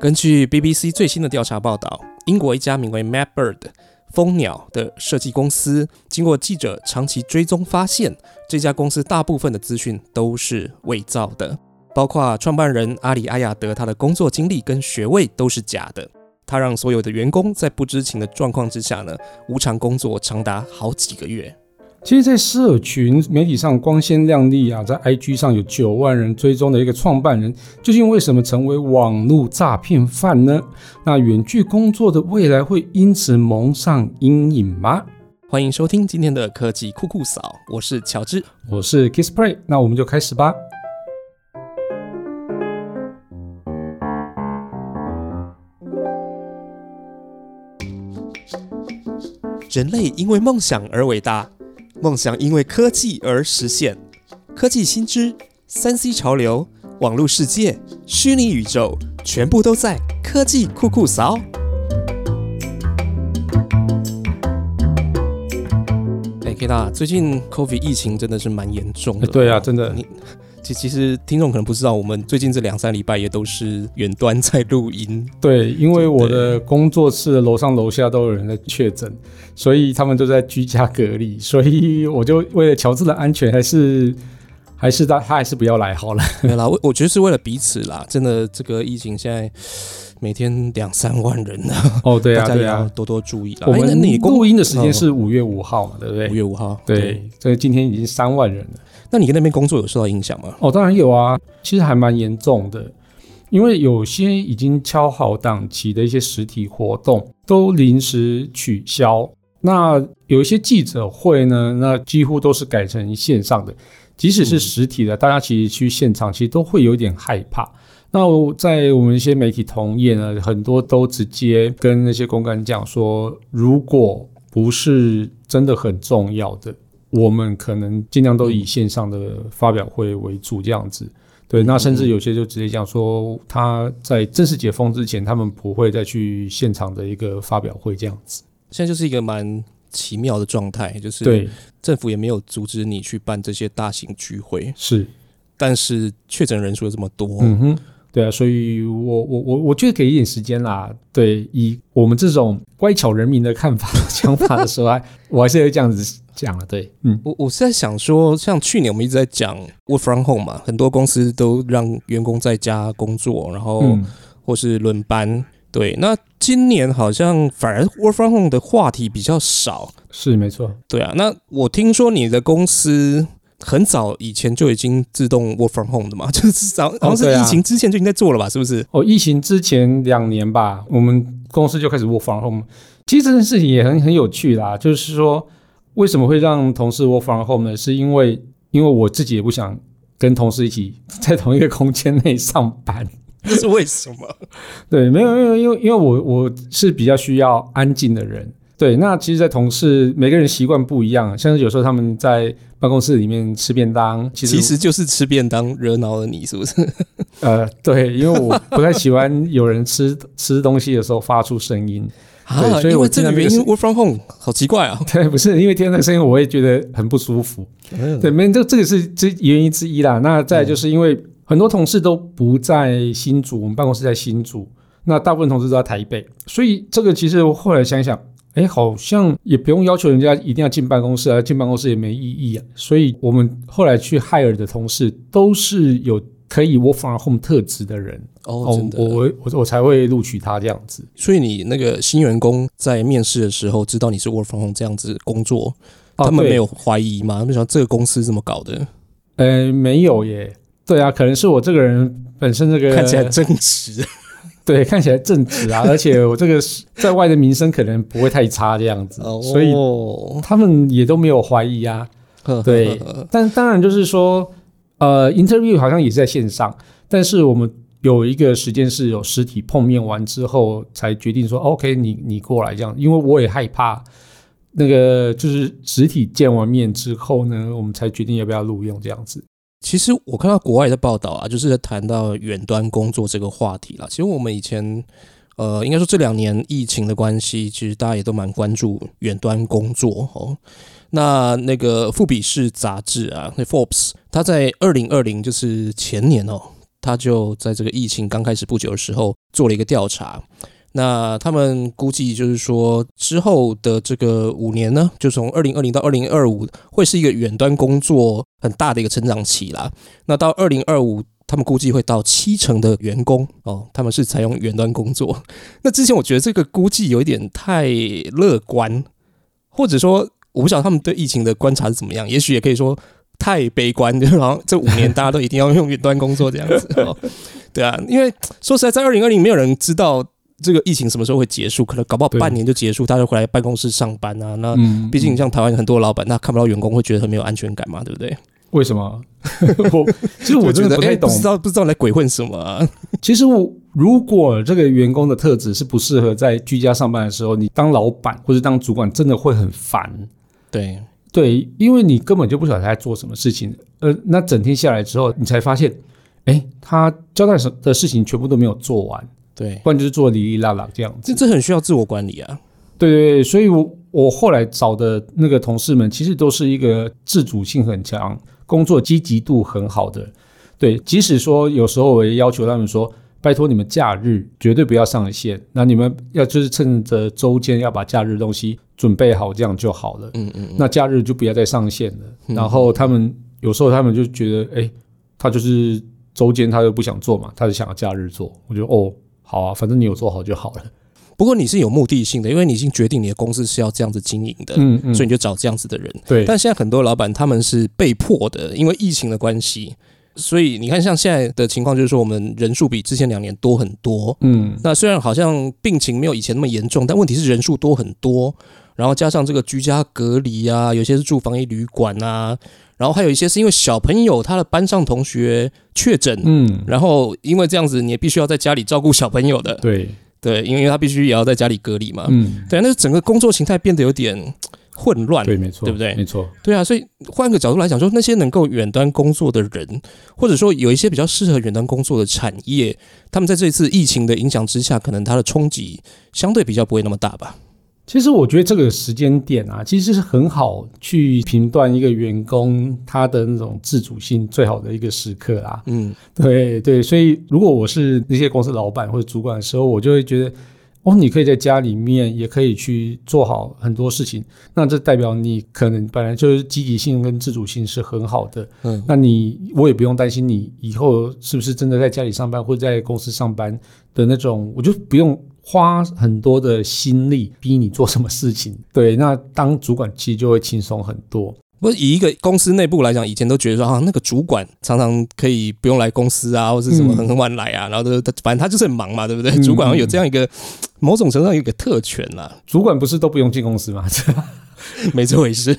根据 BBC 最新的调查报道，英国一家名为 Mapbird 蜂鸟的设计公司，经过记者长期追踪，发现这家公司大部分的资讯都是伪造的，包括创办人阿里阿亚德他的工作经历跟学位都是假的。他让所有的员工在不知情的状况之下呢，无偿工作长达好几个月。其实，在社群媒体上光鲜亮丽啊，在 IG 上有九万人追踪的一个创办人，究竟为什么成为网络诈骗犯呢？那远距工作的未来会因此蒙上阴影吗？欢迎收听今天的科技酷酷扫，我是乔治，我是 Kissplay，那我们就开始吧。人类因为梦想而伟大。梦想因为科技而实现，科技新知、三 C 潮流、网络世界、虚拟宇宙，全部都在科技酷酷扫。哎，K 大，最近 COVID 疫情真的是蛮严重的。对啊，真的。其其实听众可能不知道，我们最近这两三礼拜也都是远端在录音。对，因为我的工作室的楼上楼下都有人在确诊，所以他们都在居家隔离，所以我就为了乔治的安全，还是还是他他还是不要来好了。没啦，我我觉得是为了彼此啦。真的，这个疫情现在每天两三万人呢。哦，对啊，大家要多多注意啦。我们你录音的时间是五月五号嘛，对不对？五月五号，对，所以今天已经三万人了。那你跟那边工作有受到影响吗？哦，当然有啊，其实还蛮严重的，因为有些已经敲好档期的一些实体活动都临时取消。那有一些记者会呢，那几乎都是改成线上的。即使是实体的，大家其实去现场其实都会有点害怕。那在我们一些媒体同业呢，很多都直接跟那些公干讲说，如果不是真的很重要的。我们可能尽量都以线上的发表会为主，这样子。对，那甚至有些就直接讲说，他在正式解封之前，他们不会再去现场的一个发表会这样子。现在就是一个蛮奇妙的状态，就是对政府也没有阻止你去办这些大型聚会，是，但是确诊人数又这么多，嗯哼。对啊，所以我我我我觉得给一点时间啦。对，以我们这种乖巧人民的看法、想法的时候，我还是会这样子讲了。对，嗯，我我是在想说，像去年我们一直在讲 work from home 嘛，很多公司都让员工在家工作，然后或是轮班。对，那今年好像反而 work from home 的话题比较少。是没错。对啊，那我听说你的公司。很早以前就已经自动 work from home 的嘛，就是早好像是疫情之前就已经在做了吧，是不是？哦，疫情之前两年吧，我们公司就开始 work from home。其实这件事情也很很有趣啦，就是说为什么会让同事 work from home 呢？是因为因为我自己也不想跟同事一起在同一个空间内上班，这是为什么？对，没有没有，因为因为我我是比较需要安静的人。对，那其实，在同事每个人习惯不一样，像是有时候他们在办公室里面吃便当，其实其实就是吃便当惹恼了你，是不是？呃，对，因为我不太喜欢有人吃 吃东西的时候发出声音，对，所以我这个原因 work from home 好奇怪啊。对，不是因为听那个声音，我也觉得很不舒服。对，没这这个是这原因之一啦。那再就是因为很多同事都不在新竹，我们办公室在新竹，那大部分同事都在台北，所以这个其实我后来想想。哎，好像也不用要求人家一定要进办公室啊，进办公室也没意义啊。所以我们后来去 hire 的同事都是有可以 work from home 特质的人哦，真的，我我我才会录取他这样子。所以你那个新员工在面试的时候知道你是 work from home 这样子工作，他们没有怀疑吗？他们想这个公司怎么搞的？呃，没有耶。对啊，可能是我这个人本身这个看起来正直。对，看起来正直啊，而且我这个在外的名声可能不会太差这样子，所以他们也都没有怀疑啊。对，但当然就是说，呃，interview 好像也是在线上，但是我们有一个时间是有实体碰面完之后才决定说，OK，你你过来这样，因为我也害怕那个就是实体见完面之后呢，我们才决定要不要录用这样子。其实我看到国外的报道啊，就是在谈到远端工作这个话题啦。其实我们以前，呃，应该说这两年疫情的关系，其实大家也都蛮关注远端工作哦。那那个富比士杂志啊，那 Forbes，他在二零二零就是前年哦，他就在这个疫情刚开始不久的时候做了一个调查。那他们估计就是说，之后的这个五年呢，就从二零二零到二零二五，会是一个远端工作很大的一个成长期啦。那到二零二五，他们估计会到七成的员工哦，他们是采用远端工作。那之前我觉得这个估计有一点太乐观，或者说我不晓得他们对疫情的观察是怎么样，也许也可以说太悲观，就好像这五年大家都一定要用远端工作这样子哦。对啊，因为说实在，在二零二零没有人知道。这个疫情什么时候会结束？可能搞不好半年就结束，大家回来办公室上班啊。那毕竟像台湾很多老板，那看不到员工会觉得很没有安全感嘛，对不对？为什么？我其实我真的不太懂，不知道不知道来鬼混什么。其实我如果这个员工的特质是不适合在居家上班的时候，你当老板或者当主管真的会很烦。对对，因为你根本就不晓得他在做什么事情。呃，那整天下来之后，你才发现，哎，他交代什的事情全部都没有做完。对，不然就是做哩哩啦啦这样子，这这很需要自我管理啊。对对对，所以我我后来找的那个同事们，其实都是一个自主性很强、工作积极度很好的。对，即使说有时候我也要求他们说，拜托你们假日绝对不要上线，那你们要就是趁着周间要把假日东西准备好，这样就好了。嗯嗯，那假日就不要再上线了。然后他们有时候他们就觉得，哎，他就是周间他又不想做嘛，他就想要假日做。我觉得哦。好啊，反正你有做好就好了。不过你是有目的性的，因为你已经决定你的公司是要这样子经营的，嗯嗯，所以你就找这样子的人。对。但现在很多老板他们是被迫的，因为疫情的关系，所以你看像现在的情况，就是说我们人数比之前两年多很多。嗯。那虽然好像病情没有以前那么严重，但问题是人数多很多，然后加上这个居家隔离啊，有些是住防疫旅馆啊。然后还有一些是因为小朋友他的班上同学确诊，嗯，然后因为这样子，你也必须要在家里照顾小朋友的，对。对，因为他必须也要在家里隔离嘛，嗯，对，那整个工作形态变得有点混乱，对，没错，对不对？没错，对啊，所以换个角度来讲，说那些能够远端工作的人，或者说有一些比较适合远端工作的产业，他们在这一次疫情的影响之下，可能它的冲击相对比较不会那么大吧。其实我觉得这个时间点啊，其实是很好去评断一个员工他的那种自主性最好的一个时刻啦。嗯，对对，所以如果我是那些公司老板或者主管的时候，我就会觉得，哦，你可以在家里面也可以去做好很多事情，那这代表你可能本来就是积极性跟自主性是很好的。嗯，那你我也不用担心你以后是不是真的在家里上班或者在公司上班的那种，我就不用。花很多的心力逼你做什么事情，对，那当主管其实就会轻松很多。不是以一个公司内部来讲，以前都觉得说啊，那个主管常常可以不用来公司啊，或者什么很很晚来啊，然后都他反正他就是很忙嘛，对不对？主管有这样一个某种程度上有个特权啦。主管不是都不用进公司吗？没这回事。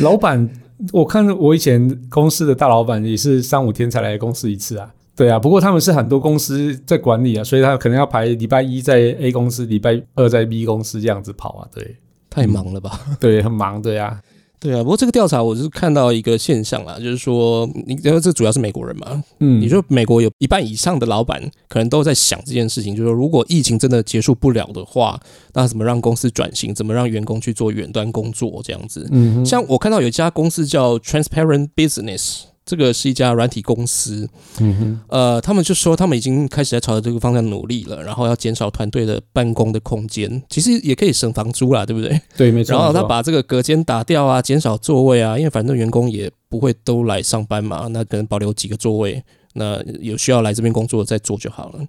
老板，我看我以前公司的大老板也是三五天才来公司一次啊。对啊，不过他们是很多公司在管理啊，所以他可能要排礼拜一在 A 公司，礼拜二在 B 公司这样子跑啊。对，太忙了吧？对，很忙的呀。对啊，不过这个调查我是看到一个现象啊，就是说，你因为这主要是美国人嘛，嗯，你说美国有一半以上的老板可能都在想这件事情，就是说，如果疫情真的结束不了的话，那怎么让公司转型？怎么让员工去做远端工作？这样子，嗯，像我看到有一家公司叫 Transparent Business。这个是一家软体公司，嗯哼，呃，他们就说他们已经开始在朝着这个方向努力了，然后要减少团队的办公的空间，其实也可以省房租啦，对不对？对，没错。然后他把这个隔间打掉啊，减少座位啊，因为反正员工也不会都来上班嘛，那可能保留几个座位，那有需要来这边工作再做就好了。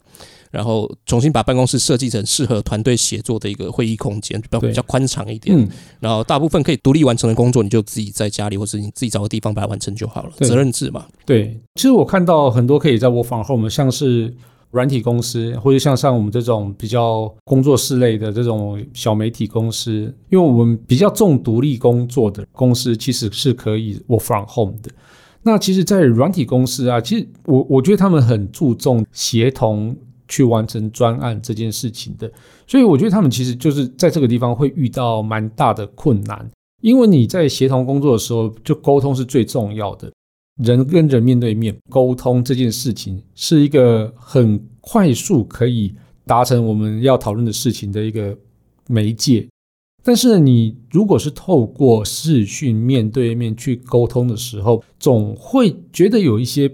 然后重新把办公室设计成适合团队协作的一个会议空间，比较比较宽敞一点。然后大部分可以独立完成的工作，你就自己在家里或者你自己找个地方把它完成就好了。责任制嘛。对，其实我看到很多可以在我访后面，像是软体公司，或者像像我们这种比较工作室类的这种小媒体公司，因为我们比较重独立工作的公司，其实是可以 work from home 的。那其实，在软体公司啊，其实我我觉得他们很注重协同。去完成专案这件事情的，所以我觉得他们其实就是在这个地方会遇到蛮大的困难，因为你在协同工作的时候，就沟通是最重要的，人跟人面对面沟通这件事情是一个很快速可以达成我们要讨论的事情的一个媒介，但是你如果是透过视讯面对面去沟通的时候，总会觉得有一些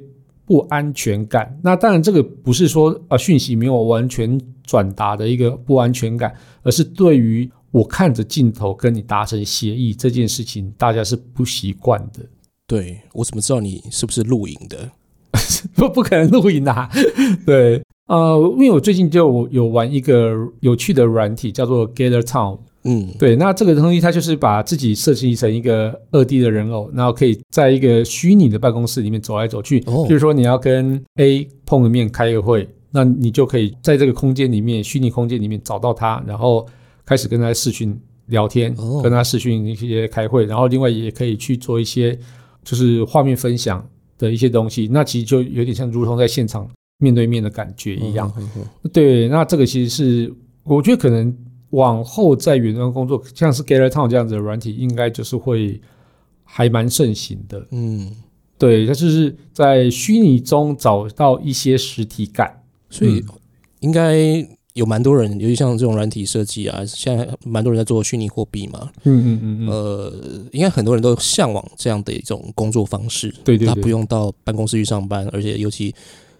不安全感。那当然，这个不是说呃讯息没有完全转达的一个不安全感，而是对于我看着镜头跟你达成协议这件事情，大家是不习惯的。对我怎么知道你是不是录影的？不不可能录影啊！对，呃，因为我最近就有玩一个有趣的软体，叫做 Gather Town。嗯，对，那这个东西它就是把自己设计成一个二 D 的人偶，然后可以在一个虚拟的办公室里面走来走去。哦比如说你要跟 A 碰个面开个会，那你就可以在这个空间里面，虚拟空间里面找到他，然后开始跟他视讯聊天，哦跟他视讯一些开会，然后另外也可以去做一些就是画面分享的一些东西。那其实就有点像如同在现场面对面的感觉一样。嗯。嗯嗯对，那这个其实是我觉得可能往后在远端工作，像是 Gather Town 这样子的软体，应该就是会还蛮盛行的。嗯，对，它就是在虚拟中找到一些实体感。所以嗯应该有蛮多人，尤其像这种软体设计啊，现在蛮多人在做虚拟货币嘛。嗯嗯嗯嗯，呃，应该很多人都向往这样的一种工作方式。对对对他不用到办公室去上班，而且尤其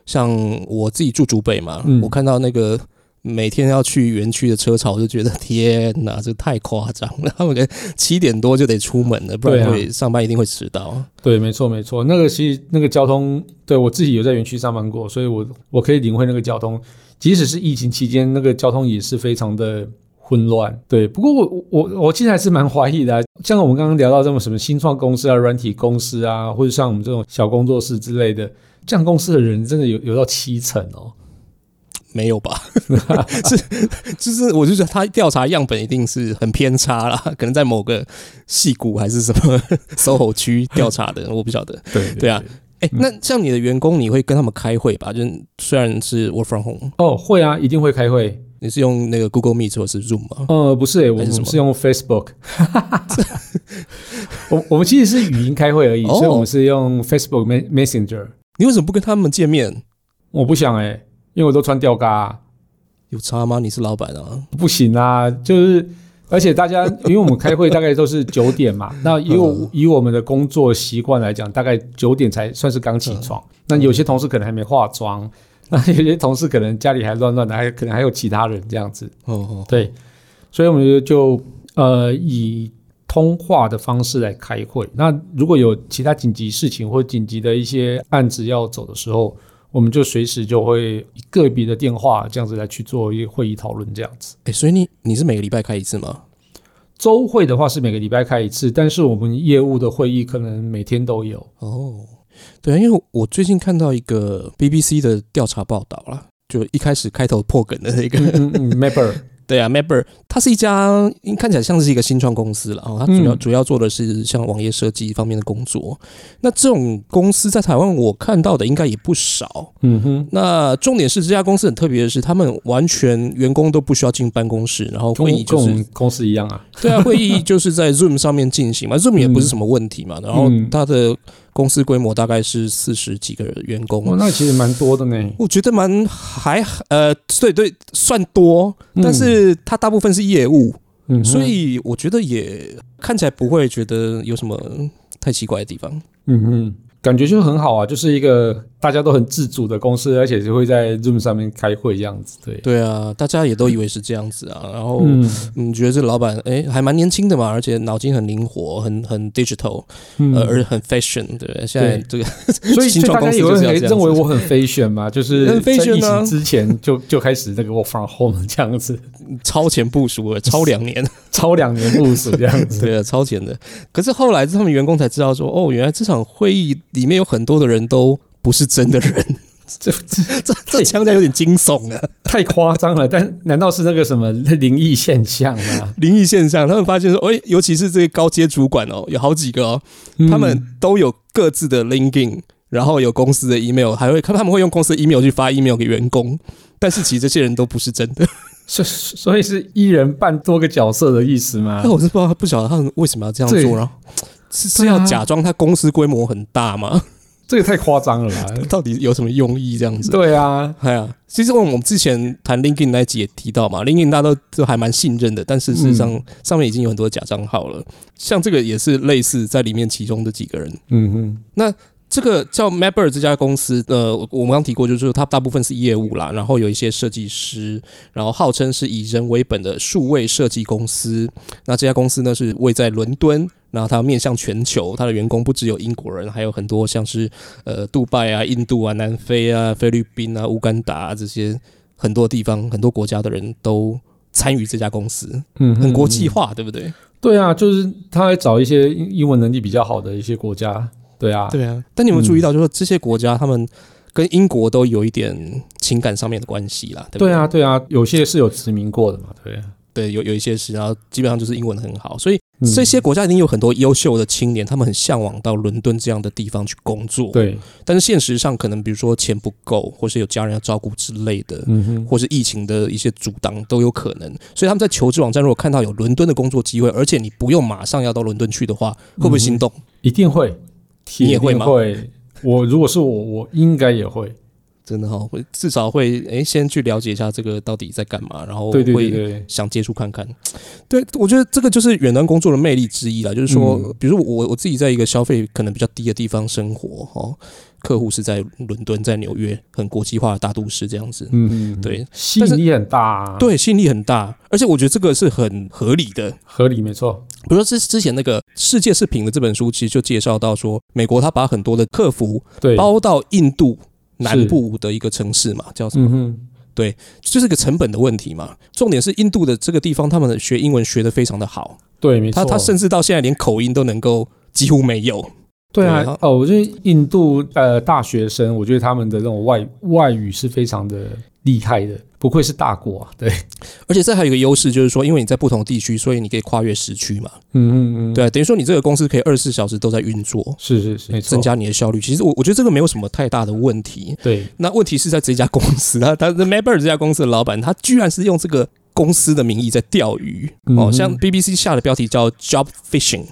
像我自己住竹北嘛，嗯我看到那个每天要去园区的车潮，我就觉得天哪，这太夸张了。他们可能七点多就得出门了，不然会上班一定会迟到。对，没错没错。那个其实那个交通，对我自己有在园区上班过，所以我我可以领会那个交通。即使是疫情期间，那个交通也是非常的混乱。对，不过我我我其实还是蛮怀疑的啊、像我们刚刚聊到这种什么新创公司啊、软体公司啊，或者像我们这种小工作室之类的，这样公司的人真的有有到七成哦。没有吧？是，就是我就觉得他调查样本一定是很偏差啦，可能在某个戏谷还是什么 SOHO 区调查的，我不晓得。对对啊，哎、那像你的员工，你会跟他们开会吧？就是虽然是 work from home，哦，会啊，一定会开会。你是用那个 Google Meet 或是 Zoom 吗？呃，不是、欸，我们是用 Facebook。我我们其实是语音开会而已，哦所以我们是用 Facebook Me- Messenger。你为什么不跟他们见面？我不想哎、因为我都穿吊嘎、啊，有差吗？你是老板啊？不行啊，就是而且大家因为我们开会大概都是九点嘛，那以我、嗯以我们的工作习惯来讲，大概九点才算是刚起床。那有些同事可能还没化妆，那有些同事可能家里还乱乱的，还可能还有其他人这样子。哦哦，对，所以我们就就呃以通话的方式来开会。那如果有其他紧急事情或紧急的一些案子要走的时候，我们就随时就会以个别的电话这样子来去做一个会议讨论这样子。哎、所以你你是每个礼拜开一次吗？周会的话是每个礼拜开一次，但是我们业务的会议可能每天都有。哦，对啊，因为我最近看到一个 BBC 的调查报道啦，就一开始开头破梗的那个，嗯嗯，Mapper，对啊，Mapper，它是一家看起来像是一个新创公司了哦，它主要、嗯主要做的是像网页设计方面的工作。那这种公司在台湾我看到的应该也不少。嗯哼，那重点是这家公司很特别的是，他们完全员工都不需要进办公室，然后会议就是跟我们公司一样啊。对啊，会议就是在 Zoom 上面进行嘛，Zoom 也不是什么问题嘛。然后嗯它的公司规模大概是四十几个员工，哦，那其实蛮多的呢。我觉得蛮还呃，对对，算多，但是它大部分是业务，嗯，所以我觉得也看起来不会觉得有什么太奇怪的地方。嗯嗯，感觉就很好啊，就是一个大家都很自主的公司，而且就会在 Zoom 上面开会这样子。对，对啊，大家也都以为是这样子啊，然后嗯。嗯，觉得这个老板哎还蛮年轻的嘛，而且脑筋很灵活，很很 digital，嗯。呃，而且很 fashion，对，现在这个所以 新所以大家也创公司就是要会这样子。认为我很 fashion 嘛，就是很在 fashion 疫啊情之前就就开始那个 work from home 这样子，超前部署了，超两年，超两年部署这样子。对啊，超前的。可是后来他们员工才知道说，哦，原来这场会议里面有很多的人都不是真的人，这这这这腔调有点惊悚啊，太夸张了，但难道是那个什么灵异现象吗？灵异现象。他们发现说，哎，尤其是这些高阶主管哦，有好几个哦，他们都有各自的 LinkedIn，然后有公司的 email，还会看他们会用公司的 email 去发 email 给员工，但是其实这些人都不是真的。所所以是一人扮多个角色的意思吗那？我是不知道，不晓得他们为什么要这样做，然后是是要假装他公司规模很大吗？这也太夸张了吧？到底有什么用意这样子？对啊，哎呀，其实我们之前谈 LinkedIn 那一集也提到嘛，LinkedIn 大家都都还蛮信任的，但是事实上、上面已经有很多假账号了，像这个也是类似在里面其中的几个人。嗯哼，这个叫 Mapper 这家公司，呃，我们刚提过，就是它大部分是业务啦，然后有一些设计师，然后号称是以人为本的数位设计公司。那这家公司呢是位在伦敦，然后它面向全球，它的员工不只有英国人，还有很多像是呃杜拜啊、印度啊、南非啊、菲律宾啊、乌干达这些很多地方、很多国家的人都参与这家公司，嗯，很国际化，对不对？对啊，就是他会找一些英文能力比较好的一些国家。对啊，对啊，但你有没有注意到，就是这些国家他们跟英国都有一点情感上面的关系啦，对不对？啊，对啊，有些是有殖民过的嘛，对，对，有有一些是，然后基本上就是英文很好，所以这些国家一定有很多优秀的青年，他们很向往到伦敦这样的地方去工作，对，但是现实上可能比如说钱不够，或是有家人要照顾之类的，嗯哼，或是疫情的一些阻挡都有可能，所以他们在求职网站如果看到有伦敦的工作机会，而且你不用马上要到伦敦去的话，会不会心动？一定会。你也会吗？会，我如果是我，我应该也会，真的哈，会至少会诶，先去了解一下这个到底在干嘛，然后会想接触看看。对，我觉得这个就是远端工作的魅力之一啦，就是说，比如我我自己在一个消费可能比较低的地方生活哈。客户是在伦敦，在纽约，很国际化的大都市这样子。嗯嗯，对，吸引力很大。对，吸引力很大，而且我觉得这个是很合理的，合理没错。比如说之之前那个《世界是平的》这本书，其实就介绍到说，美国他把很多的客服包到印度南部的一个城市嘛，叫什么？对，就是个成本的问题嘛。重点是印度的这个地方，他们学英文学的非常的好。对，没错。他他甚至到现在连口音都能够几乎没有。对啊，哦，我觉得印度呃大学生，我觉得他们的那种外外语是非常的厉害的，不愧是大国啊。对，而且这还有一个优势，就是说，因为你在不同地区，所以你可以跨越时区嘛。嗯嗯嗯，对，等于说你这个公司可以二十四小时都在运作，是是是，增加你的效率。其实我我觉得这个没有什么太大的问题。对，那问题是在这家公司，他他 Mapper 这家公司的老板，他居然是用这个公司的名义在钓鱼。哦，像 BBC 下的标题叫 Job Fishing。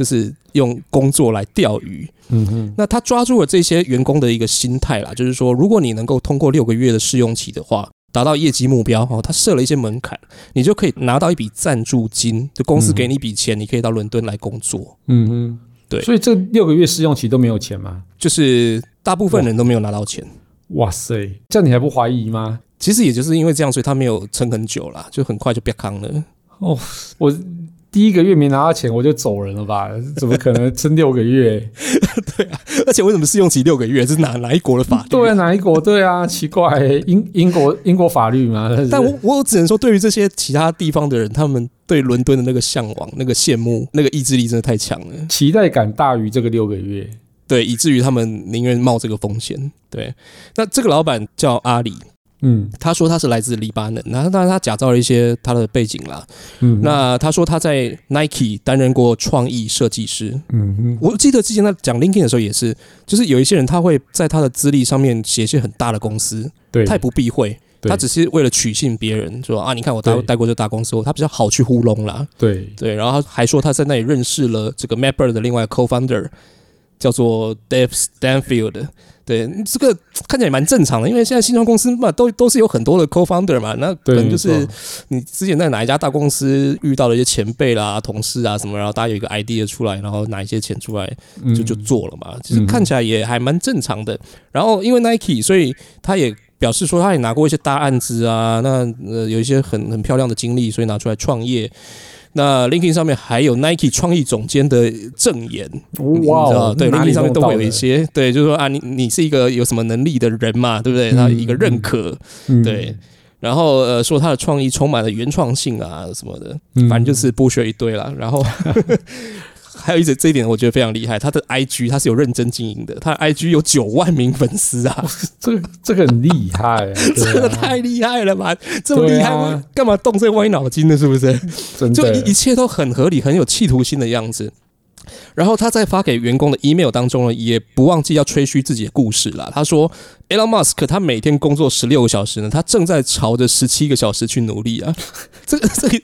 就是用工作来钓鱼，嗯哼，那他抓住了这些员工的一个心态啦，就是说，如果你能够通过六个月的试用期的话，达到业绩目标，哦，他设了一些门槛，你就可以拿到一笔赞助金，就公司给你一笔钱，你可以到伦敦来工作，嗯哼，对，所以这六个月试用期都没有钱吗？就是大部分人都没有拿到钱，哇塞，这样你还不怀疑吗？其实也就是因为这样，所以他没有撑很久啦，就很快就变康了，哦，我。第一个月没拿到钱我就走人了吧？怎么可能撑六个月？对啊，而且为什么试用期六个月？是哪哪一国的法律？对啊，哪一国？对啊，奇怪，英英国英国法律嘛。但我我只能说，对于这些其他地方的人，他们对伦敦的那个向往、那个羡慕、那个意志力真的太强了，期待感大于这个六个月。对，以至于他们宁愿冒这个风险。对，那这个老板叫阿里。嗯，他说他是来自黎巴嫩，然后当然他假造了一些他的背景啦。嗯，那他说他在 Nike 担任过创意设计师。嗯哼，我记得之前他讲 LinkedIn 的时候也是，就是有一些人他会在他的资历上面写一些很大的公司，对，他也不避讳，他只是为了取信别人，说啊，你看我待待过这大公司，他比较好去糊弄啦。对对，然后他还说他在那里认识了这个 Mapper 的另外 Co-founder，叫做 Dave Stanfield。对，这个看起来蛮正常的，因为现在新创公司嘛，都都是有很多的 co-founder 嘛，那可能就是你之前在哪一家大公司遇到了一些前辈啦、同事啊什么，然后大家有一个 idea 出来，然后拿一些钱出来就就做了嘛，其实看起来也还蛮正常的。然后因为 Nike，所以他也表示说他也拿过一些大案子啊，那呃有一些很很漂亮的经历，所以拿出来创业。那 LinkedIn 上面还有 Nike 创意总监的证言，哇，对，LinkedIn 上面都会有一些，对，就是说啊，你你是一个有什么能力的人嘛，对不对？他一个认可，对，然后呃，说他的创意充满了原创性啊什么的，反正就是剥削一堆了，然后。还有一点，这一点我觉得非常厉害。他的 IG 他是有认真经营的，他的 IG 有九万名粉丝啊，这个这个很厉害，这个太厉害了吧？这么厉害吗？干嘛动这歪脑筋呢？是不是？就一切都很合理，很有企图心的样子。然后他在发给员工的 email 当中呢，也不忘记要吹嘘自己的故事啦。他说，Elon Musk 他每天工作十六个小时呢，他正在朝着十七个小时去努力啊。这个这个，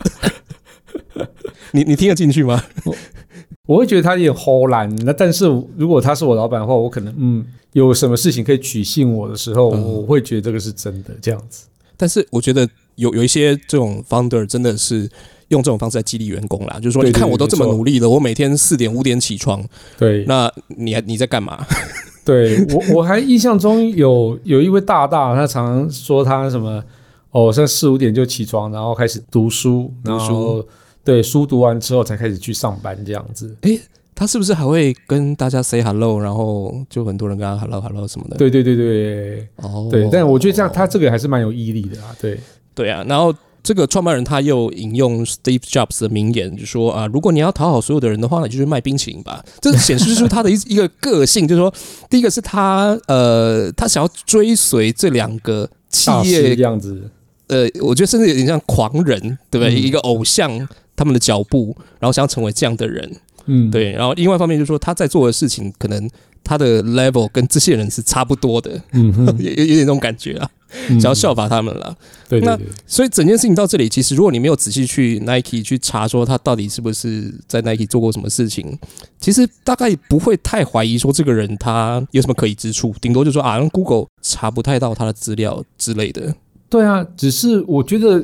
你你听得进去吗？我会觉得他有点齁懒，那但是如果他是我老板的话，我可能嗯，有什么事情可以取信我的时候，我会觉得这个是真的这样子。但是我觉得有有一些这种 founder 真的是用这种方式来激励员工啦，就是说你看我都这么努力了，我每天四点五点起床，对，那你还你在干嘛？对我我还印象中有有一位大大，他常常说他什么哦，在四五点就起床，然后开始读书，然后对书读完之后才开始去上班这样子。诶，他是不是还会跟大家 say hello，然后就很多人跟他 hello hello 什么的？对对对对，哦，对，但我觉得这样他这个还是蛮有毅力的啊。对对啊，然后。这个创办人他又引用 Steve Jobs 的名言，就说啊，如果你要讨好所有的人的话，你就去卖冰淇淋吧。这显示出 他的一一个个性，就是说，第一个是他呃，他想要追随这两个企业样子，呃，我觉得甚至有点像狂人，对不对？一个偶像他们的脚步，然后想要成为这样的人，嗯，对。然后另外一方面就是说，他在做的事情可能他的 level 跟这些人是差不多的，嗯，有有点那种感觉啊。想要效法他们了，对那所以整件事情到这里，其实如果你没有仔细去 Nike 去查说他到底是不是在 Nike 做过什么事情，其实大概不会太怀疑说这个人他有什么可疑之处，顶多就说啊，用 Google 查不太到他的资料之类的。对啊，只是我觉得，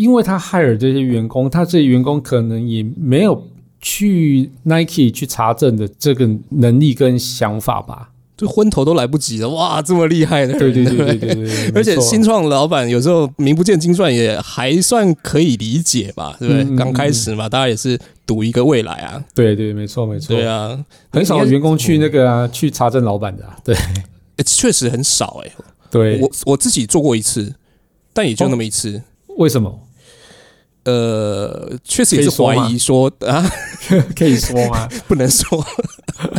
因为他 hire 这些员工，他这些员工可能也没有去 Nike 去查证的这个能力跟想法吧。就昏头都来不及了，哇，这么厉害的，对对对对对对，而且新创老板有时候名不见经传也还算可以理解吧，对不对？刚开始嘛，大家也是赌一个未来啊，对对，没错没错，对啊，很少员工去那个啊，去查证老板的，对，确实很少哎，对。我我自己做过一次，但也就那么一次，为什么？呃，确实也是怀疑说啊，可以说吗？不能说。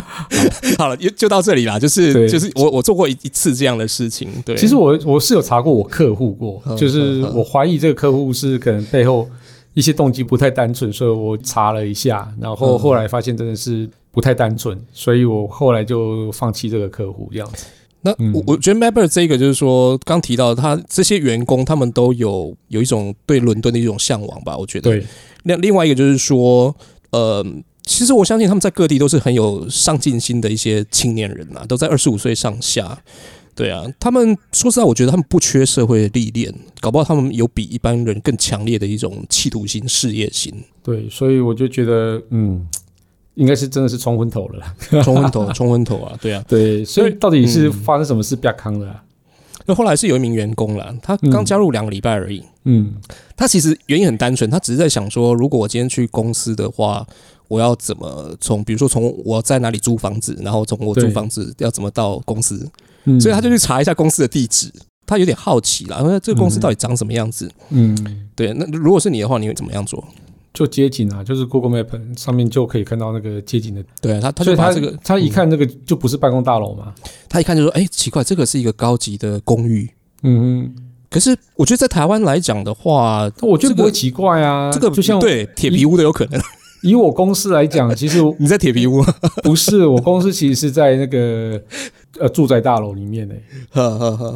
好了，就就到这里啦。就是就是我我做过一一次这样的事情。对，其实我我是有查过我客户过，就是我怀疑这个客户是可能背后一些动机不太单纯，所以我查了一下，然后后来发现真的是不太单纯，所以我后来就放弃这个客户这样子。那我我觉得 Mapper 这个就是说，刚提到他这些员工，他们都有有一种对伦敦的一种向往吧？我觉得。对。另另外一个就是说，呃，其实我相信他们在各地都是很有上进心的一些青年人啊，都在二十五岁上下。对啊，他们说实在，我觉得他们不缺社会历练，搞不好他们有比一般人更强烈的一种企图心、事业心。对，所以我就觉得，嗯。应该是真的是冲昏头了，冲昏头，冲昏头啊！对啊，对，所以到底是发生什么事被康了？那后来是有一名员工了，他刚加入两个礼拜而已。嗯，他其实原因很单纯，他只是在想说，如果我今天去公司的话，我要怎么从，比如说从我在哪里租房子，然后从我租房子要怎么到公司，所以他就去查一下公司的地址。他有点好奇了，说这个公司到底长什么样子？嗯，对。那如果是你的话，你会怎么样做？就街景啊，就是 Google Map 上面就可以看到那个街景的。对啊，他他就把这个，他一看那个就不是办公大楼嘛，他一看就说：“哎，奇怪，这个是一个高级的公寓。”嗯，可是我觉得在台湾来讲的话，我觉得不会奇怪啊。这个就像对铁皮屋的有可能。以我公司来讲，其实你在铁皮屋不是？我公司其实是在那个呃住宅大楼里面 呢。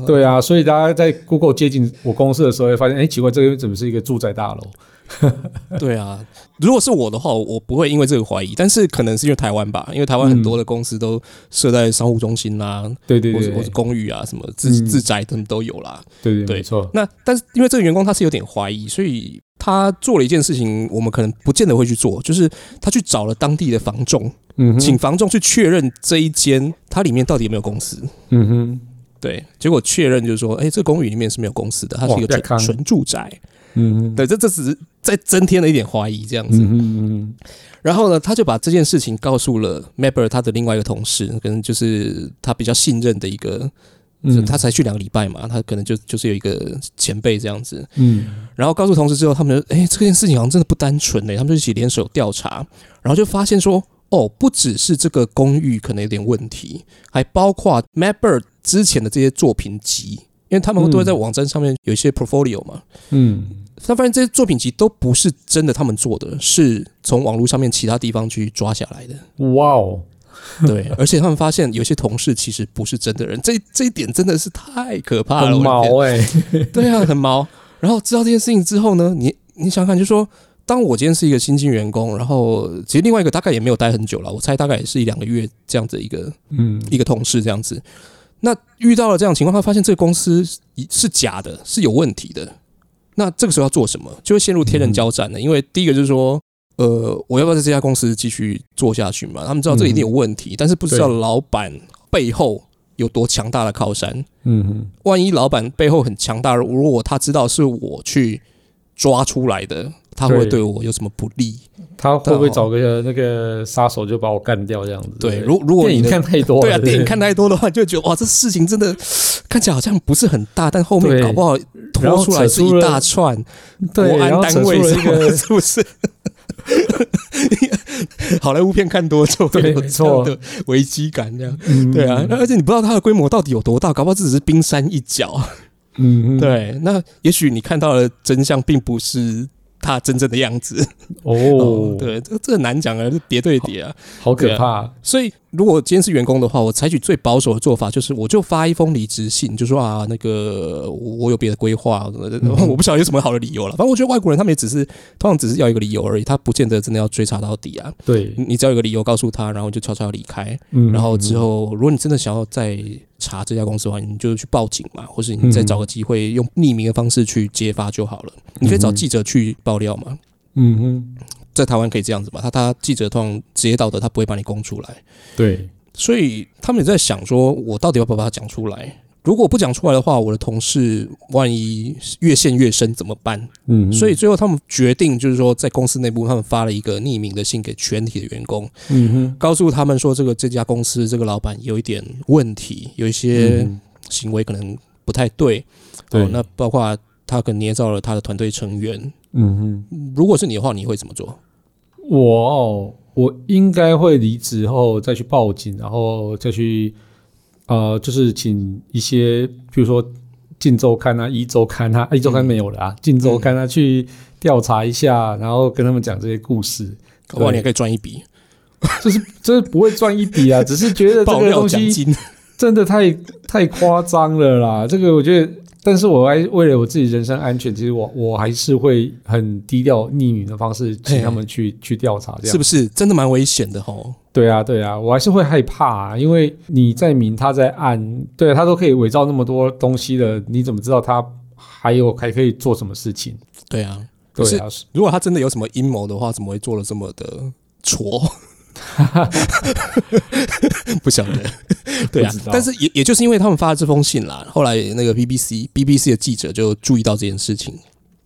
对啊，所以大家在 Google 接近我公司的时候，会发现，哎，奇怪，这个怎么是一个住宅大楼？对啊，如果是我的话，我不会因为这个怀疑，但是可能是因为台湾吧，因为台湾很多的公司都设在商务中心啦，对对对，或者公寓啊，什么自自宅等都有啦，对对，没错。那但是因为这个员工他是有点怀疑，所以他做了一件事情，我们可能不见得会去做，就是他去找了当地的房仲，嗯，请房仲去确认这一间它里面到底有没有公司，嗯哼，对，结果确认就是说，哎，这个公寓里面是没有公司的，它是一个纯纯住宅。嗯，对，这这只是再增添了一点怀疑，这样子。嗯然后呢，他就把这件事情告诉了 Mapper 他的另外一个同事，可能就是他比较信任的一个，他才去两个礼拜嘛，他可能就就是有一个前辈这样子。嗯。然后告诉同事之后，他们就：“哎，这件事情好像真的不单纯嘞。”他们就一起联手调查，然后就发现说：“哦，不只是这个公寓可能有点问题，还包括 Mapper 之前的这些作品集，因为他们都会在网站上面有一些 portfolio 嘛。”嗯。他发现这些作品集都不是真的，他们做的是从网络上面其他地方去抓下来的。哇哦，对，而且他们发现有些同事其实不是真的人，这这一点真的是太可怕了。很毛哎，对啊，很毛。然后知道这件事情之后呢，你你想看，就说当我今天是一个新进员工，然后其实另外一个大概也没有待很久了，我猜大概也是一两个月这样子一个嗯一个同事这样子。那遇到了这样情况，他发现这个公司是假的，是有问题的。那这个时候要做什么，就会陷入天人交战了。因为第一个就是说，呃，我要不要在这家公司继续做下去嘛？他们知道这一定有问题，但是不知道老板背后有多强大的靠山。嗯哼，万一老板背后很强大，如果他知道是我去抓出来的，他会对对我有什么不利？他会不会找个那个杀手就把我干掉这样子？对，如如果电影你看太多了，对啊，电影看太多的话，就会觉得哇，这事情真的看起来好像不是很大，但后面搞不好拖出来是一大串对，国安单位什么是不是？好莱坞片看多就会有这样的危机感，这样嗯对啊，而且你不知道它的规模到底有多大，搞不好这只是冰山一角。嗯，嗯，对，那也许你看到的真相并不是它真正的样子。哦，，对，这这很难讲啊，这叠对叠啊。好可怕，所以，如果今天是员工的话，我采取最保守的做法，就是我就发一封离职信，就说啊，那个我有别的规划，我不晓得有什么好的理由了。反正我觉得外国人他们也只是通常只是要一个理由而已，他不见得真的要追查到底啊。对，你你只要有个理由告诉他，然后就悄悄离开。嗯然后之后，如果你真的想要再查这家公司的话，你就去报警嘛，或是你再找个机会用匿名的方式去揭发就好了。你可以找记者去爆料嘛，嗯哼，在台湾可以这样子嘛，他他记者通常职业道德他不会把你供出来。对，所以他们也在想说，我到底要不要把它讲出来？如果不讲出来的话，我的同事万一越陷越深怎么办？嗯，所以最后他们决定，就是说在公司内部，他们发了一个匿名的信给全体的员工，嗯哼，告诉他们说，这个这家公司这个老板有一点问题，有一些嗯行为可能不太对。对哦，那包括他可能捏造了他的团队成员。嗯哼，如果是你的话，你会怎么做？我哦，我应该会离职后再去报警，然后再去呃，就是请一些，比如说《近周刊》啊、《一周刊》啊，《一周刊》没有了啊，《近周刊》啊，去调查一下，然后跟他们讲这些故事。搞不好你还可以赚一笔就是就是不会赚一笔啊，只是觉得这个东西。真的太太夸张了啦！这个我觉得，但是我还为了我自己人身安全，其实我我还是会很低调、匿名的方式请他们去去调查，这样是不是真的蛮危险的吼？对啊，对啊，我还是会害怕、啊，因为你在明，他在暗，对、啊、他都可以伪造那么多东西了，你怎么知道他还有还可以做什么事情？对啊，对啊，如果他真的有什么阴谋的话，怎么会做的这么的挫？不晓得，对啊但是也也就是因为他们发了这封信啦，后来那个 BBC BBC 的记者就注意到这件事情，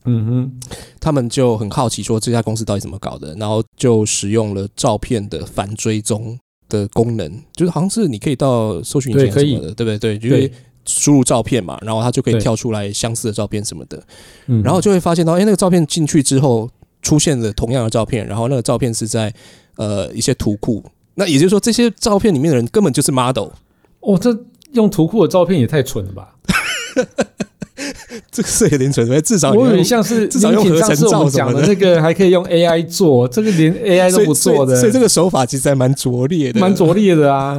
嗯哼，他们就很好奇说这家公司到底怎么搞的，然后就使用了照片的反追踪的功能，就是好像是你可以到搜寻引擎什么的，对不对？对，就是对，输入照片嘛，然后它就可以跳出来相似的照片什么的，嗯然后就会发现到，哎，那个照片进去之后出现了同样的照片，然后那个照片是在呃一些图库，那也就是说这些照片里面的人根本就是 model，哦，这用图库的照片也太蠢了吧！这个是有点蠢，至少我有点像是至少用合成照什么的。讲的那个还可以用 AI 做，这个连 AI 都不做的，所以这个手法其实还蛮拙劣的，蛮拙劣的啊。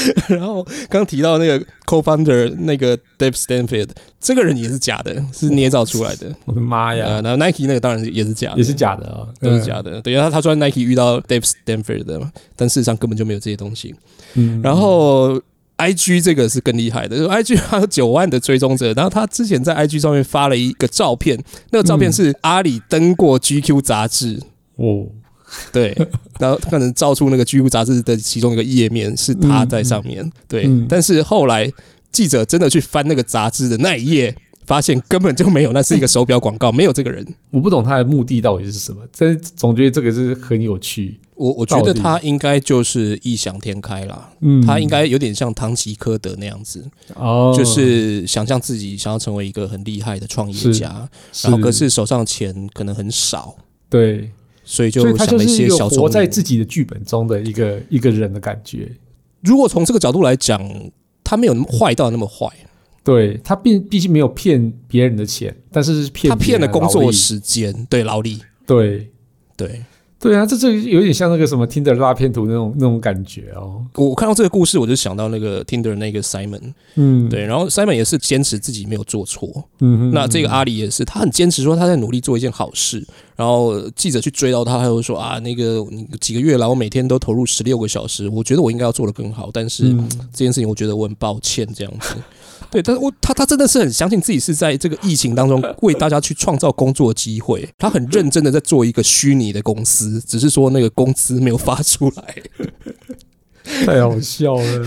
然后刚提到那个 co-founder 那个 Dave Stanfield，这个人也是假的，是捏造出来的。我的妈呀，呃，然后 Nike 那个当然也是假的，也是假的啊，都是假的。对，他他说 Nike 遇到 Dave Stanfield 的嘛，但事实上根本就没有这些东西。嗯。然后 IG 这个是更厉害的，IG 还有九万的追踪者，然后他之前在 IG 上面发了一个照片，那个照片是阿里登过 GQ 杂志。哦，对，然后可能照出那个 GQ 杂志的其中一个页面是他在上面，对，嗯。但是后来记者真的去翻那个杂志的那一页，发现根本就没有，那是一个手表广告，没有这个人。我不懂他的目的到底是什么，但是总觉得这个是很有趣。我我觉得他应该就是异想天开啦，嗯。他应该有点像唐吉诃德那样子，哦，就是想象自己想要成为一个很厉害的创业家，然后可是手上钱可能很少，对，所以就所以他想了就是一些小聪明。活在自己的剧本中的一个一个人的感觉。如果从这个角度来讲，他没有那么坏到那么坏，对他并毕竟没有骗别人的钱，但是是骗他骗了工作别人的劳力时间，对劳力，对对。对啊，这这有点像那个什么听的拉片图那种那种感觉哦。我我看到这个故事，我就想到那个 Tinder 那个 Simon，嗯，对，然后 Simon 也是坚持自己没有做错，嗯哼，那这个阿里也是，他很坚持说他在努力做一件好事，然后记者去追到他，他就说啊，那个你几个月来我每天都投入十六个小时，我觉得我应该要做的更好，但是嗯。这件事情我觉得我很抱歉这样子。对，但是我他他真的是很相信自己是在这个疫情当中为大家去创造工作机会，他很认真的在做一个虚拟的公司，只是说那个工资没有发出来。太好笑了。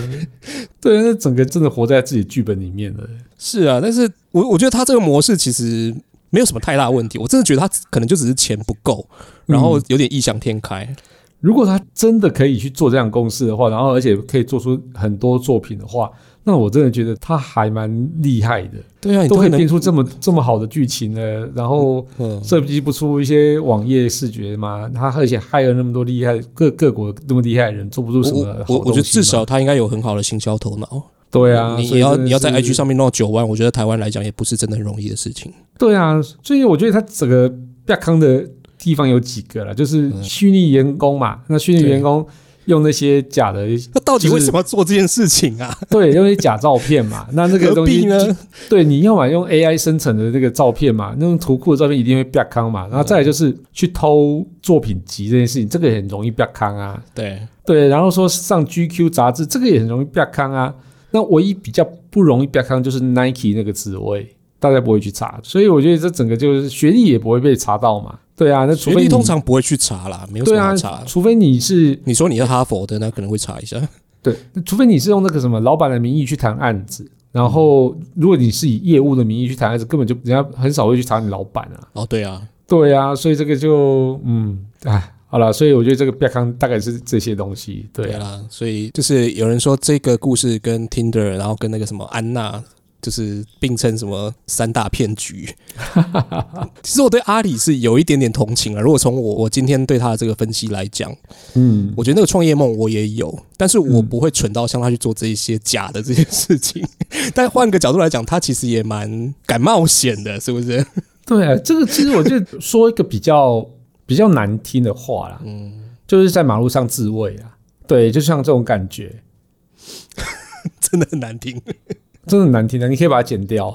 对，那整个真的活在自己剧本里面了。是啊，但是我我觉得他这个模式其实没有什么太大问题。我真的觉得他可能就只是钱不够，然后有点异想天开。如果他真的可以去做这样公司的话，然后而且可以做出很多作品的话，那我真的觉得他还蛮厉害的。对啊，你都可以编出这么这么好的剧情呢，然后嗯设计不出一些网页视觉嘛？他而且害了那么多厉害各各国那么厉害的人，做不出什么我好我我觉得至少他应该有很好的行销头脑。对啊，你要你要在 IG 上面弄到九万，我觉得台湾来讲也不是真的很容易的事情。对啊，所以我觉得他整个亚康的地方有几个了，就是嗯虚拟员工嘛，那虚拟对员工用那些假的，那到底为什么要做这件事情啊？对，用那些假照片嘛，那那个东西呢？对，你要么用 AI 生成的那个照片嘛，那种图库的照片一定会被康嘛，然后再来就是去偷作品集这件事情，这个也很容易被康啊。对，对，然后说上 GQ 杂志，这个也很容易被康啊。那唯一比较不容易被康就是 Nike 那个职位，大家不会去查，所以我觉得这整个就是学历也不会被查到嘛。对啊，那除非你学历通常不会去查啦，没有什么好查，。除非你是你说你是哈佛的，那可能会查一下。对，除非你是用那个什么老板的名义去谈案子，然后如果你是以业务的名义去谈案子，根本就人家很少会去查你老板啊。哦，对啊，对啊，所以这个就嗯，哎，好了，所以我觉得这个亚康大概是这些东西。对啊，所以就是有人说这个故事跟 Tinder，然后跟那个什么安娜。就是并称什么三大骗局，其实我对阿里是有一点点同情啊。如果从我我今天对他的这个分析来讲，嗯，我觉得那个创业梦我也有，但是我嗯不会蠢到像他去做这一些假的这些事情。但换个角度来讲，他其实也蛮敢冒险的，是不是？对啊，这个其实我就说一个比较 比较难听的话啦，嗯，就是在马路上自卫啊。对，就像这种感觉，真的很难听。真的很难听的，你可以把它剪掉。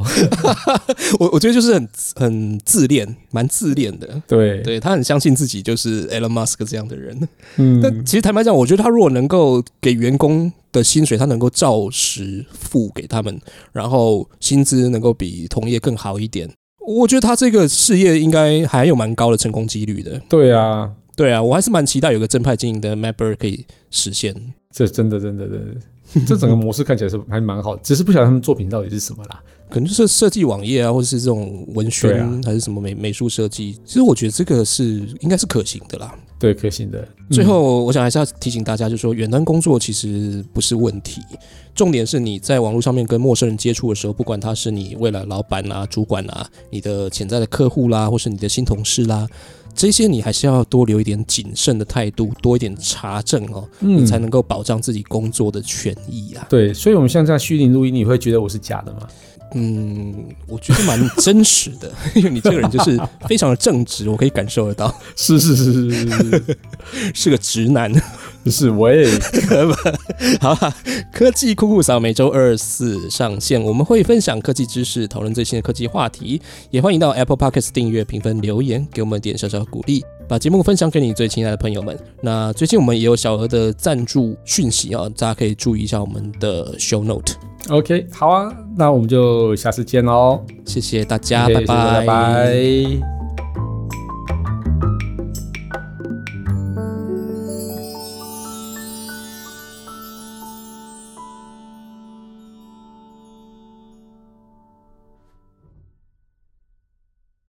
我我觉得就是很很自恋，蛮自恋的。对，对他很相信自己就是 Elon Musk 这样的人。嗯，但其实坦白讲，我觉得他如果能够给员工的薪水，他能够照实付给他们，然后薪资能够比同业更好一点，我觉得他这个事业应该还有蛮高的成功几率的。对啊，对啊，我还是蛮期待有个正派经营的 Mapper 可以实现。这真的真的真的，这整个模式看起来是还蛮好，只是不晓得他们作品到底是什么啦。可能就是设计网页啊，或者是这种文对宣、啊还是什么美美术设计。其实我觉得这个是应该是可行的啦。对，可行的。最嗯后，我想还是要提醒大家，就是说远端工作其实不是问题，重点是你在网络上面跟陌生人接触的时候，不管他是你未来老板啊、主管啊、你的潜在的客户啦，或是你的新同事啦，这些你还是要多留一点谨慎的态度，多一点查证哦，嗯你才能够保障自己工作的权益啊。对，所以我们像这样虚拟录音，你会觉得我是假的吗？嗯，我觉得蛮真实的，因为你这个人就是非常的正直，我可以感受得到，是是是是是是 是个直男。是，是我也 好啦，科技酷酷扫每周二四上线，我们会分享科技知识，讨论最新的科技话题，也欢迎到 Apple Podcast 订阅、评分、留言，给我们点小小鼓励，把节目分享给你最亲爱的朋友们。那最近我们也有小额的赞助讯息啊，大家可以注意一下我们的 Show Note。OK，好啊，那我们就下次见喽，谢谢大家拜谢谢拜拜。